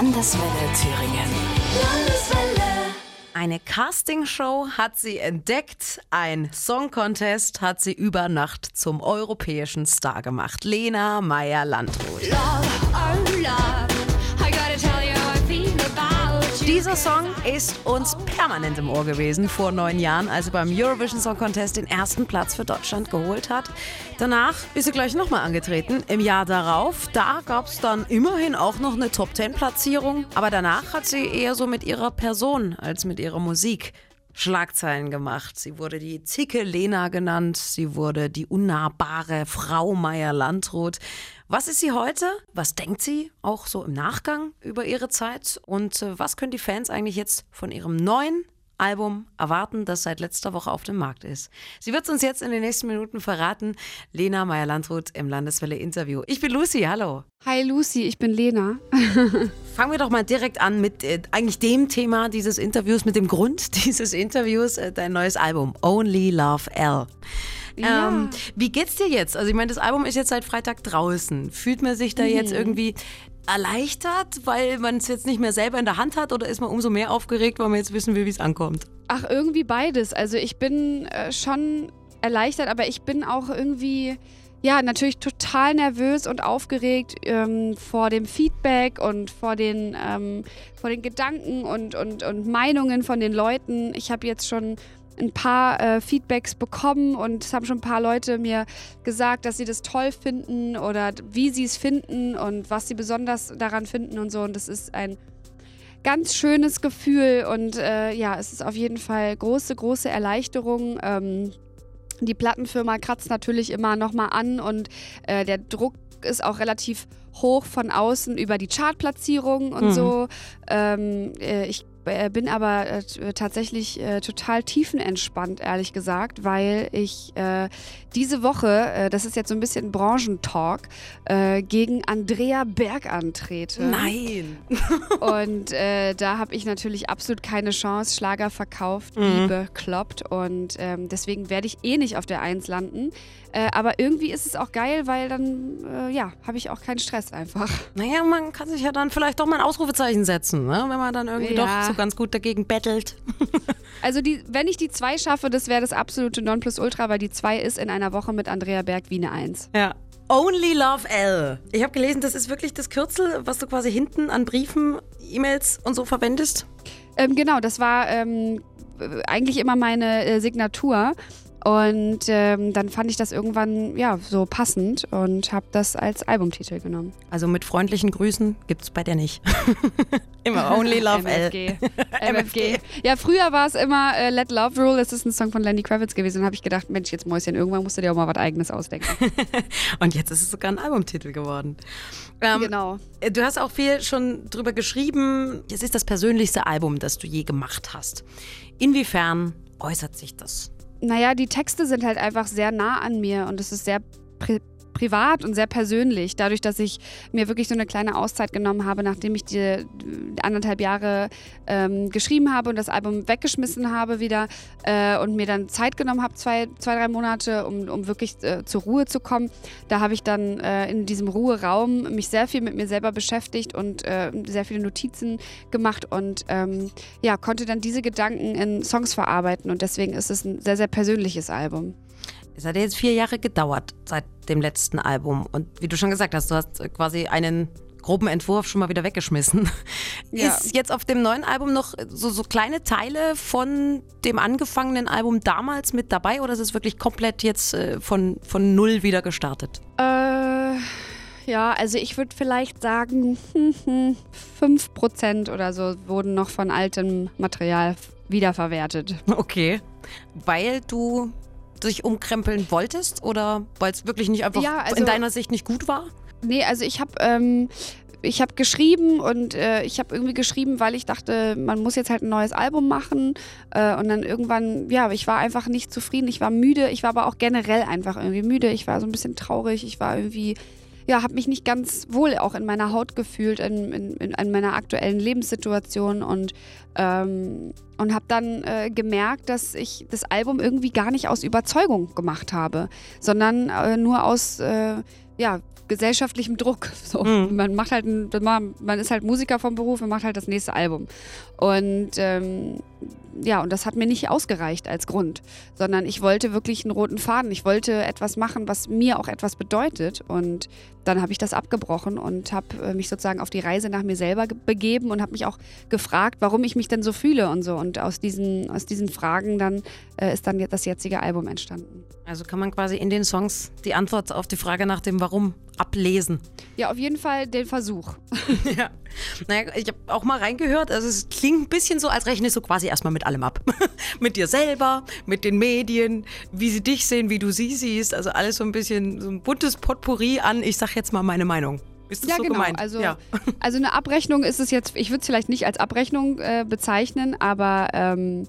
Landeswelle Thüringen. Landeswelle. Eine Castingshow hat sie entdeckt, ein Song Contest hat sie über Nacht zum europäischen Star gemacht. Lena Meyer-Landrut. Dieser Song ist uns permanent im Ohr gewesen vor neun Jahren, als sie beim Eurovision Song Contest den ersten Platz für Deutschland geholt hat. Danach ist sie gleich nochmal angetreten. Im Jahr darauf, da gab es dann immerhin auch noch eine Top Ten Platzierung. Aber danach hat sie eher so mit ihrer Person als mit ihrer Musik Schlagzeilen gemacht. Sie wurde die Zicke Lena genannt, sie wurde die unnahbare Frau Meier-Landrut. Was ist sie heute? Was denkt sie auch so im Nachgang über ihre Zeit? Und äh, was können die Fans eigentlich jetzt von ihrem neuen Album erwarten, das seit letzter Woche auf dem Markt ist. Sie wird es uns jetzt in den nächsten Minuten verraten. Lena Meyer-Landrut im Landeswelle Interview. Ich bin Lucy, hallo. Hi Lucy, ich bin Lena. Fangen wir doch mal direkt an mit äh, eigentlich dem Thema dieses Interviews, mit dem Grund dieses Interviews, äh, dein neues Album, Only Love L. Ja. Ähm, wie geht's dir jetzt? Also ich meine, das Album ist jetzt seit Freitag draußen. Fühlt man sich da jetzt irgendwie erleichtert, weil man es jetzt nicht mehr selber in der Hand hat oder ist man umso mehr aufgeregt, weil man jetzt wissen will, wie es ankommt? Ach, irgendwie beides. Also ich bin äh, schon erleichtert, aber ich bin auch irgendwie, ja, natürlich total nervös und aufgeregt ähm, vor dem Feedback und vor den, ähm, vor den Gedanken und, und, und Meinungen von den Leuten. Ich habe jetzt schon ein paar äh, Feedbacks bekommen und es haben schon ein paar Leute mir gesagt, dass sie das toll finden oder wie sie es finden und was sie besonders daran finden und so. Und das ist ein ganz schönes Gefühl und äh, ja, es ist auf jeden Fall große, große Erleichterung. Ähm, die Plattenfirma kratzt natürlich immer nochmal an und äh, der Druck ist auch relativ hoch von außen über die Chartplatzierung und Mhm. so. Ähm, äh, ich bin aber äh, tatsächlich äh, total tiefenentspannt, ehrlich gesagt, weil ich äh, diese Woche, äh, das ist jetzt so ein bisschen Branchentalk, äh, gegen Andrea Berg antrete. Nein. Und äh, da habe ich natürlich absolut keine Chance. Schlager verkauft, Mhm. wie bekloppt. Und ähm, deswegen werde ich eh nicht auf der Eins landen. Äh, aber irgendwie ist es auch geil, weil dann, äh, ja, habe ich auch keinen Stress einfach. Naja, man kann sich ja dann vielleicht doch mal ein Ausrufezeichen setzen, ne? wenn man dann irgendwie Ja. doch so ganz gut dagegen bettelt. Also die, wenn ich die zwei schaffe, das wäre das absolute Nonplusultra, weil die zwei ist in einer Woche mit Andrea Berg wie eine Eins. Ja. Only Love L. Ich habe gelesen, das ist wirklich das Kürzel, was du quasi hinten an Briefen, E-Mails und so verwendest. Ähm, genau, das war ähm, äh, eigentlich immer meine äh, Signatur. Und ähm, dann fand ich das irgendwann ja so passend und habe das als Albumtitel genommen. Also mit freundlichen Grüßen gibt's bei dir nicht. immer Only Love L. MFG. MFG. Ja, früher war es immer äh, Let Love Rule. Das ist ein Song von Lenny Kravitz gewesen. Und habe ich gedacht, Mensch, jetzt Mäuschen, irgendwann musst du dir auch mal was Eigenes ausdenken. Und jetzt ist es sogar ein Albumtitel geworden. Ähm, genau. Du hast auch viel schon drüber geschrieben. Es ist das persönlichste Album, das du je gemacht hast. Inwiefern äußert sich das? Naja, die Texte sind halt einfach sehr nah an mir und es ist sehr privat und sehr persönlich. Dadurch, dass ich mir wirklich so eine kleine Auszeit genommen habe, nachdem ich die äh, anderthalb Jahre ähm, geschrieben habe und das Album weggeschmissen habe wieder äh, und mir dann Zeit genommen habe, zwei, zwei drei Monate, um, um wirklich äh, zur Ruhe zu kommen. Da habe ich dann äh, in diesem Ruheraum mich sehr viel mit mir selber beschäftigt und äh, sehr viele Notizen gemacht und ähm, ja, konnte dann diese Gedanken in Songs verarbeiten und deswegen ist es ein sehr, sehr persönliches Album. Es hat ja jetzt vier Jahre gedauert seit dem letzten Album. Und wie du schon gesagt hast, du hast quasi einen groben Entwurf schon mal wieder weggeschmissen. Ja. Ist jetzt auf dem neuen Album noch so, so kleine Teile von dem angefangenen Album damals mit dabei oder ist es wirklich komplett jetzt äh, von, von null wieder gestartet? Äh, ja, also ich würde vielleicht sagen, 5% oder so wurden noch von altem Material wiederverwertet. Okay. Weil du dich umkrempeln wolltest oder weil es wirklich nicht einfach Ja, also- in deiner Sicht nicht gut war? Nee, also ich habe ähm, ich habe geschrieben und äh, ich habe irgendwie geschrieben, weil ich dachte, man muss jetzt halt ein neues Album machen. Äh, und dann irgendwann, ja, ich war einfach nicht zufrieden. Ich war müde. Ich war aber auch generell einfach irgendwie müde. Ich war so ein bisschen traurig. Ich war irgendwie, ja, habe mich nicht ganz wohl auch in meiner Haut gefühlt, in, in, in, in meiner aktuellen Lebenssituation und ähm, und habe dann äh, gemerkt, dass ich das Album irgendwie gar nicht aus Überzeugung gemacht habe, sondern äh, nur aus äh, ja, gesellschaftlichem Druck. So. Mhm. Man macht halt, ein, man ist halt Musiker vom Beruf und macht halt das nächste Album. Und ähm, ja, und das hat mir nicht ausgereicht als Grund, sondern ich wollte wirklich einen roten Faden. Ich wollte etwas machen, was mir auch etwas bedeutet. Und dann habe ich das abgebrochen und habe äh, mich sozusagen auf die Reise nach mir selber begeben und habe mich auch gefragt, warum ich mich denn so fühle und so. Und aus diesen, aus diesen Fragen dann äh, ist dann das jetzige Album entstanden. Also kann man quasi in den Songs die Antwort auf die Frage nach dem Warum ablesen. Ja, auf jeden Fall den Versuch. ja. Naja, ich habe auch mal reingehört. Also es klingt ein bisschen so, als rechnest du quasi erstmal mit allem ab. mit dir selber, mit den Medien, wie sie dich sehen, wie du sie siehst. Also alles so ein bisschen so ein buntes Potpourri an, ich sag jetzt mal meine Meinung. Ist das ja, so genau. gemeint? Also, ja. also eine Abrechnung ist es jetzt, ich würde es vielleicht nicht als Abrechnung äh, bezeichnen, aber ähm,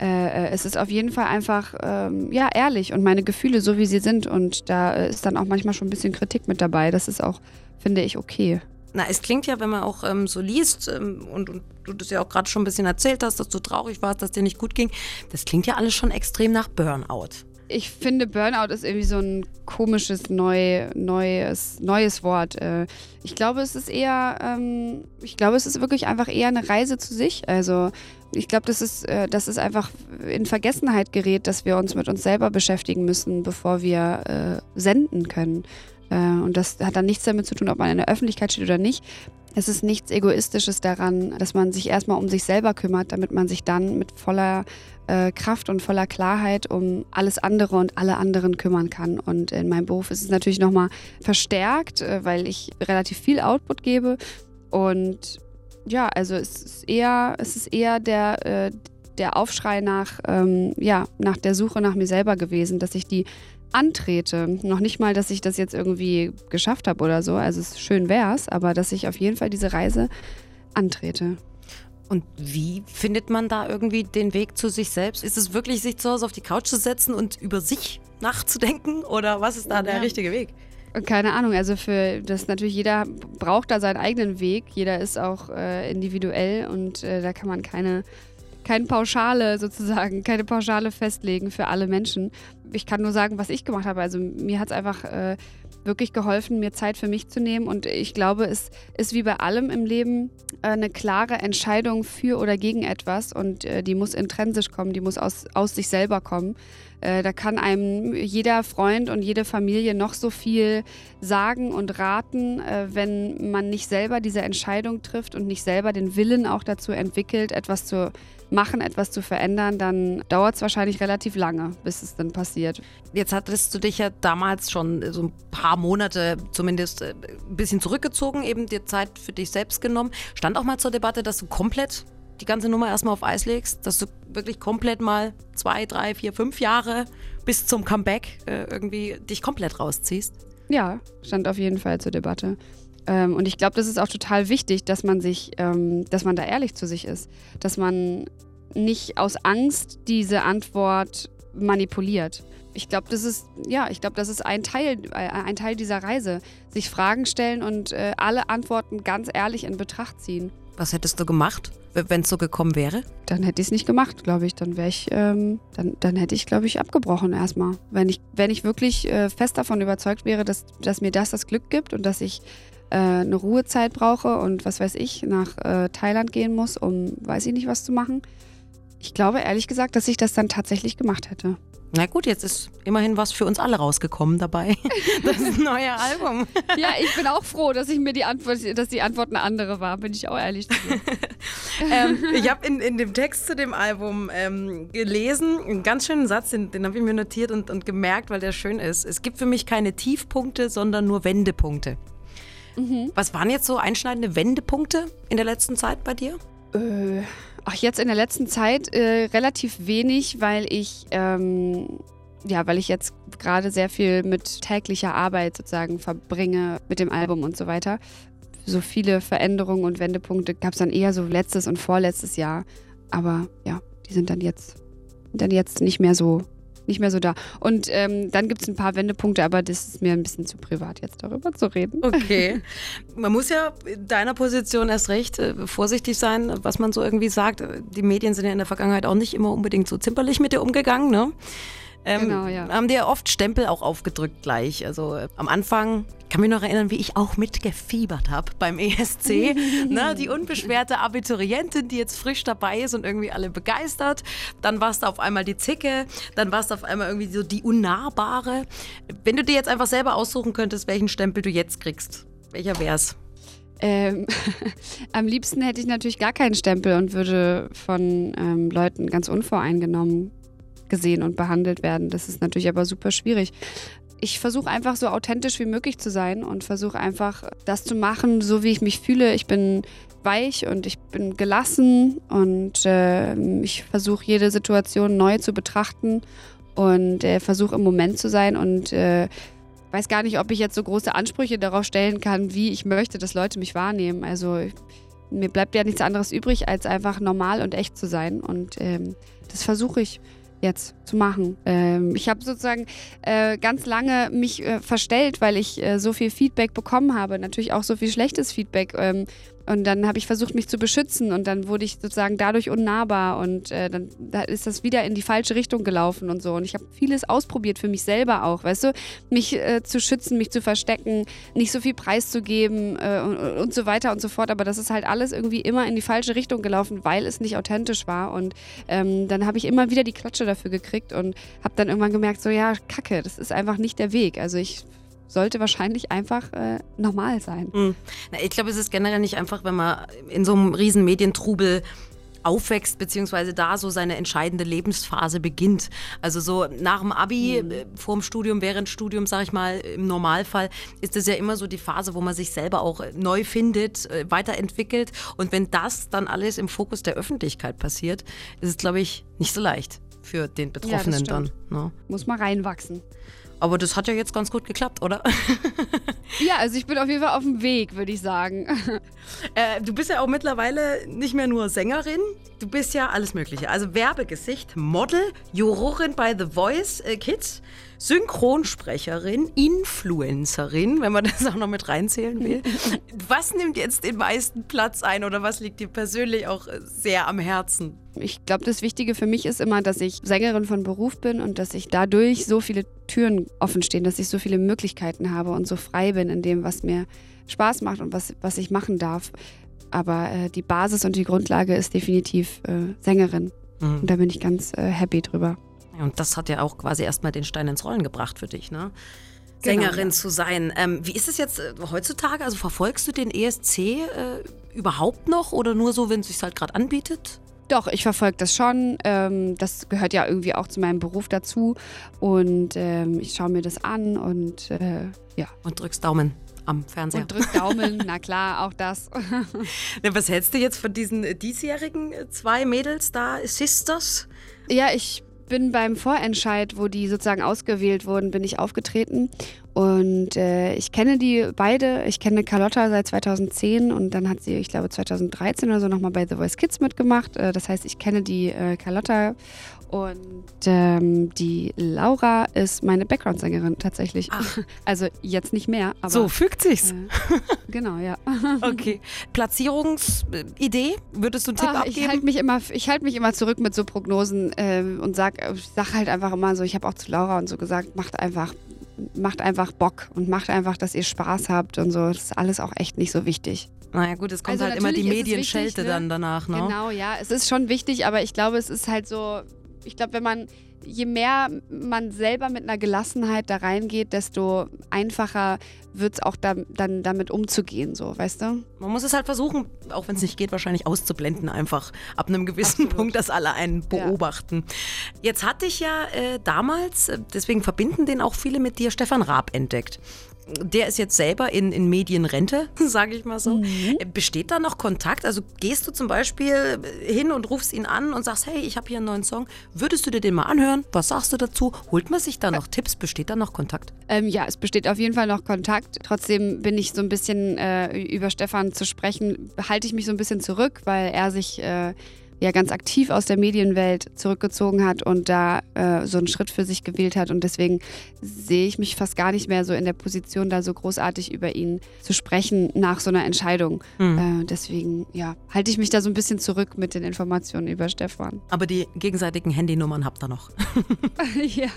äh, es ist auf jeden Fall einfach ähm, ja ehrlich und meine Gefühle so wie sie sind und da ist dann auch manchmal schon ein bisschen Kritik mit dabei. Das ist auch, finde ich, okay. Na, es klingt ja, wenn man auch ähm, so liest ähm, und, und, du das ja auch gerade schon ein bisschen erzählt hast, dass du traurig warst, dass dir nicht gut ging, das klingt ja alles schon extrem nach Burnout. Ich finde, Burnout ist irgendwie so ein komisches, neu, neues, neues Wort. Äh, ich glaube, es ist eher, ähm, ich glaube, es ist wirklich einfach eher eine Reise zu sich. Also ich glaube, das ist, äh, das einfach in Vergessenheit gerät, dass wir uns mit uns selber beschäftigen müssen, bevor wir äh, senden können. Äh, und das hat dann nichts damit zu tun, ob man in der Öffentlichkeit steht oder nicht. Es ist nichts Egoistisches daran, dass man sich erstmal um sich selber kümmert, damit man sich dann mit voller äh, Kraft und voller Klarheit um alles andere und alle anderen kümmern kann. Und in meinem Beruf ist es natürlich nochmal verstärkt, äh, weil ich relativ viel Output gebe. Und ja, also es ist eher, es ist eher der, äh, der Aufschrei nach, ähm, ja, nach der Suche nach mir selber gewesen, dass ich die antrete. Noch nicht mal, dass ich das jetzt irgendwie geschafft habe oder so. Also es schön wär's, aber dass ich auf jeden Fall diese Reise antrete. Und wie findet man da irgendwie den Weg zu sich selbst? Ist es wirklich, sich zu Hause auf die Couch zu setzen und über sich nachzudenken? Oder was ist da der richtige Weg? Keine Ahnung, also für das natürlich jeder braucht da seinen eigenen Weg. Jeder ist auch äh, individuell und äh, da kann man keine, keine Pauschale sozusagen, keine Pauschale festlegen für alle Menschen. Ich kann nur sagen, was ich gemacht habe. Also mir hat es einfach äh, wirklich geholfen, mir Zeit für mich zu nehmen. Und ich glaube, es ist wie bei allem im Leben äh, eine klare Entscheidung für oder gegen etwas. Und äh, die muss intrinsisch kommen, die muss aus, aus sich selber kommen. Äh, da kann einem jeder Freund und jede Familie noch so viel sagen und raten, wenn man nicht selber diese Entscheidung trifft und nicht selber den Willen auch dazu entwickelt, etwas zu machen, etwas zu verändern, dann dauert es wahrscheinlich relativ lange, bis es dann passiert. Jetzt hattest du dich ja damals schon so ein paar Monate zumindest ein bisschen zurückgezogen, eben dir Zeit für dich selbst genommen. Stand auch mal zur Debatte, dass du komplett die ganze Nummer erstmal auf Eis legst, dass du wirklich komplett mal zwei, drei, vier, fünf Jahre bis zum Comeback äh, irgendwie dich komplett rausziehst? Ja, stand auf jeden Fall zur Debatte. Ähm, und ich glaube, das ist auch total wichtig, dass man sich, ähm, dass man da ehrlich zu sich ist, dass man nicht aus Angst diese Antwort manipuliert. Ich glaube, das ist ja, ich glaube, das ist ein Teil, äh, ein Teil dieser Reise, sich Fragen stellen und äh, alle Antworten ganz ehrlich in Betracht ziehen. Was hättest du gemacht, wenn es so gekommen wäre? Dann hätte ich es nicht gemacht, glaube ich. Dann wäre ich, ähm, dann, dann hätte ich, glaube ich, abgebrochen erstmal. Wenn ich, wenn ich wirklich äh, fest davon überzeugt wäre, dass, dass mir das das Glück gibt und dass ich äh, eine Ruhezeit brauche und was weiß ich, nach äh, Thailand gehen muss, um weiß ich nicht was zu machen. Ich glaube ehrlich gesagt, dass ich das dann tatsächlich gemacht hätte. Na gut, jetzt ist immerhin was für uns alle rausgekommen dabei. Das ist ein neues Album. Ja, ich bin auch froh, dass ich mir die Antwort, dass die Antwort eine andere war, bin ich auch ehrlich ähm, ich habe in, in dem Text zu dem Album ähm, gelesen, einen ganz schönen Satz, den, den habe ich mir notiert und, und gemerkt, weil der schön ist. Es gibt für mich keine Tiefpunkte, sondern nur Wendepunkte. Mhm. Was waren jetzt so einschneidende Wendepunkte in der letzten Zeit bei dir? Äh, ach, jetzt in der letzten Zeit äh, relativ wenig, weil ich, ähm, ja, weil ich jetzt gerade sehr viel mit täglicher Arbeit sozusagen verbringe mit dem Album und so weiter. So viele Veränderungen und Wendepunkte gab es dann eher so letztes und vorletztes Jahr. Aber ja, die sind dann jetzt, dann jetzt nicht mehr so nicht mehr so da. Und ähm, dann gibt es ein paar Wendepunkte, aber das ist mir ein bisschen zu privat, jetzt darüber zu reden. Okay. Man muss ja in deiner Position erst recht äh, vorsichtig sein, was man so irgendwie sagt. Die Medien sind ja in der Vergangenheit auch nicht immer unbedingt so zimperlich mit dir umgegangen, ne? Ähm, Genau, ja. haben dir oft Stempel auch aufgedrückt gleich. Also äh, am Anfang, ich kann mich noch erinnern, wie ich auch mitgefiebert habe beim ESC. ne, die unbeschwerte Abiturientin, die jetzt frisch dabei ist und irgendwie alle begeistert. Dann warst du auf einmal die Zicke, dann warst du auf einmal irgendwie so die Unnahbare. Wenn du dir jetzt einfach selber aussuchen könntest, welchen Stempel du jetzt kriegst, welcher wär's? Ähm, am liebsten hätte ich natürlich gar keinen Stempel und würde von ähm, Leuten ganz unvoreingenommen gesehen und behandelt werden. Das ist natürlich aber super schwierig. Ich versuche einfach so authentisch wie möglich zu sein und versuche einfach das zu machen, so wie ich mich fühle. Ich bin weich und ich bin gelassen und ähm, ich versuche jede Situation neu zu betrachten und äh, versuche im Moment zu sein und äh, weiß gar nicht, ob ich jetzt so große Ansprüche darauf stellen kann, wie ich möchte, dass Leute mich wahrnehmen. Also mir bleibt ja nichts anderes übrig, als einfach normal und echt zu sein. Und ähm, das versuche ich jetzt zu machen. Ähm, ich habe sozusagen äh, ganz lange mich äh, verstellt, weil ich äh, so viel Feedback bekommen habe. Natürlich auch so viel schlechtes Feedback. Ähm, und dann habe ich versucht, mich zu beschützen und dann wurde ich sozusagen dadurch unnahbar und äh, dann da ist das wieder in die falsche Richtung gelaufen und so. Und ich habe vieles ausprobiert für mich selber auch, weißt du, mich äh, zu schützen, mich zu verstecken, nicht so viel preiszugeben äh, und, und so weiter und so fort. Aber das ist halt alles irgendwie immer in die falsche Richtung gelaufen, weil es nicht authentisch war. Und ähm, dann habe ich immer wieder die Klatsche dafür gekriegt und habe dann irgendwann gemerkt, so ja, Kacke, das ist einfach nicht der Weg. Also ich sollte wahrscheinlich einfach äh, normal sein. Mhm. Na, ich glaube, es ist generell nicht einfach, wenn man in so einem riesen Medientrubel aufwächst, beziehungsweise da so seine entscheidende Lebensphase beginnt. Also so nach dem Abi, Mhm. äh, vorm Studium, während Studium, sag ich mal, im Normalfall, ist das ja immer so die Phase, wo man sich selber auch äh, neu findet, äh, weiterentwickelt. Und wenn das dann alles im Fokus der Öffentlichkeit passiert, ist es, glaube ich, nicht so leicht für den Betroffenen dann. stimmt. Ne? Muss mal reinwachsen. Aber das hat ja jetzt ganz gut geklappt, oder? Ja, also ich bin auf jeden Fall auf dem Weg, würde ich sagen. Äh, du bist ja auch mittlerweile nicht mehr nur Sängerin, du bist ja alles Mögliche. Also Werbegesicht, Model, Jurorin bei The Voice äh, Kids, Synchronsprecherin, Influencerin, wenn man das auch noch mit reinzählen will. was nimmt jetzt den meisten Platz ein oder was liegt dir persönlich auch sehr am Herzen? Ich glaube, das Wichtige für mich ist immer, dass ich Sängerin von Beruf bin und dass ich dadurch so viele Türen offen stehen, dass ich so viele Möglichkeiten habe und so frei bin in dem, was mir Spaß macht und was, was ich machen darf. Aber äh, die Basis und die Grundlage ist definitiv äh, Sängerin. Mhm. Und da bin ich ganz äh, happy drüber. Und das hat ja auch quasi erstmal den Stein ins Rollen gebracht für dich, ne? Genau, Sängerin ja. zu sein. Ähm, wie ist es jetzt äh, heutzutage? Also verfolgst du den ESC äh, überhaupt noch oder nur so, wenn es sich halt gerade anbietet? Doch, ich verfolge das schon. Ähm, das gehört ja irgendwie auch zu meinem Beruf dazu. Und ähm, ich schaue mir das an und äh, ja. Und drückst Daumen am Fernseher. Und drück Daumen, na klar, auch das. Was hältst du jetzt von diesen äh, diesjährigen äh, zwei Mädels da, Sisters? Ja, ich bin beim Vorentscheid, wo die sozusagen ausgewählt wurden, bin ich aufgetreten. Und äh, ich kenne die beide. Ich kenne Carlotta seit 2010 und dann hat sie, ich glaube, 2013 oder so nochmal bei The Voice Kids mitgemacht. Äh, das heißt, ich kenne die äh, Carlotta und ähm, die Laura ist meine Background-Sängerin tatsächlich. Ach. Also jetzt nicht mehr, aber. so, fügt sich's. Äh, genau, ja. Okay. Platzierungsidee? Würdest du einen Tipp Ach, ich abgeben? halte mich immer, ich halte mich immer zurück mit so Prognosen ähm, und sag, ich sag halt einfach immer so. Ich habe auch zu Laura und so gesagt, macht einfach, macht einfach Bock und macht einfach, dass ihr Spaß habt und so. Das ist alles auch echt nicht so wichtig. naja, gut, es kommt Also halt immer die Medienschelte ne? dann danach, ne? Genau, ja, es ist schon wichtig, aber ich glaube, es ist halt so. Ich glaube, wenn man je mehr man selber mit einer Gelassenheit da reingeht, desto einfacher wird es auch da, dann damit umzugehen, so, weißt du? Man muss es halt versuchen, auch wenn es nicht geht, wahrscheinlich auszublenden, einfach ab einem gewissen Absolut. Punkt, dass alle einen Ja. beobachten. Jetzt hatte ich ja äh, damals, äh, deswegen verbinden den auch viele mit dir, Stefan Raab entdeckt. Der ist jetzt selber in, in Medienrente, sage ich mal so. Mhm. Besteht da noch Kontakt? Also gehst du zum Beispiel hin und rufst ihn an und sagst, hey, ich habe hier einen neuen Song, würdest du dir den mal anhören? Was sagst du dazu? Holt man sich da noch Tipps? Besteht da noch Kontakt? Ähm, ja, es besteht auf jeden Fall noch Kontakt. Trotzdem bin ich so ein bisschen äh, über Stefan zu sprechen, halte ich mich so ein bisschen zurück, weil er sich äh, ja ganz aktiv aus der Medienwelt zurückgezogen hat und da äh, so einen Schritt für sich gewählt hat. Und deswegen sehe ich mich fast gar nicht mehr so in der Position, da so großartig über ihn zu sprechen nach so einer Entscheidung. Mhm. Äh, deswegen ja, halte ich mich da so ein bisschen zurück mit den Informationen über Stefan. Aber die gegenseitigen Handynummern habt ihr noch. ja.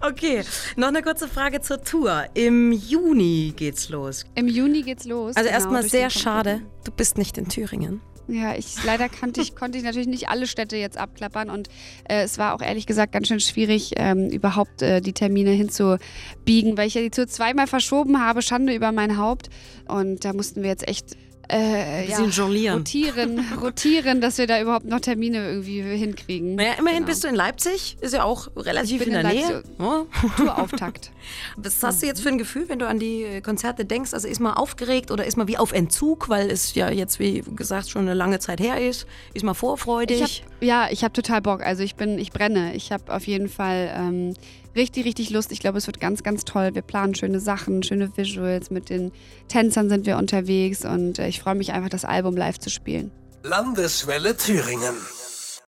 okay, noch eine kurze Frage zur Tour. Im Juni geht's los. Im Juni geht's los. Also genau, erstmal sehr schade, du bist nicht in Thüringen. Ja, ich leider kannte ich, konnte ich natürlich nicht alle Städte jetzt abklappern und äh, es war auch ehrlich gesagt ganz schön schwierig, ähm, überhaupt äh, die Termine hinzubiegen, weil ich ja die Tour zweimal verschoben habe, Schande über mein Haupt. Und da mussten wir jetzt echt äh, ja, jonglieren. rotieren, rotieren, dass wir da überhaupt noch Termine irgendwie hinkriegen. Naja, immerhin genau. bist du in Leipzig, ist ja auch relativ in der in Nähe. Oh. Tourauftakt. Was hast du jetzt für ein Gefühl, wenn du an die Konzerte denkst? Also ist man aufgeregt oder ist man wie auf Entzug, weil es ja jetzt, wie gesagt, schon eine lange Zeit her ist? Ist man vorfreudig? Ich hab, ja, ich habe total Bock. Also ich bin, ich brenne. Ich habe auf jeden Fall ähm, richtig, richtig Lust. Ich glaube, es wird ganz, ganz toll. Wir planen schöne Sachen, schöne Visuals. Mit den Tänzern sind wir unterwegs und äh, ich freue mich einfach, das Album live zu spielen. Landeswelle Thüringen.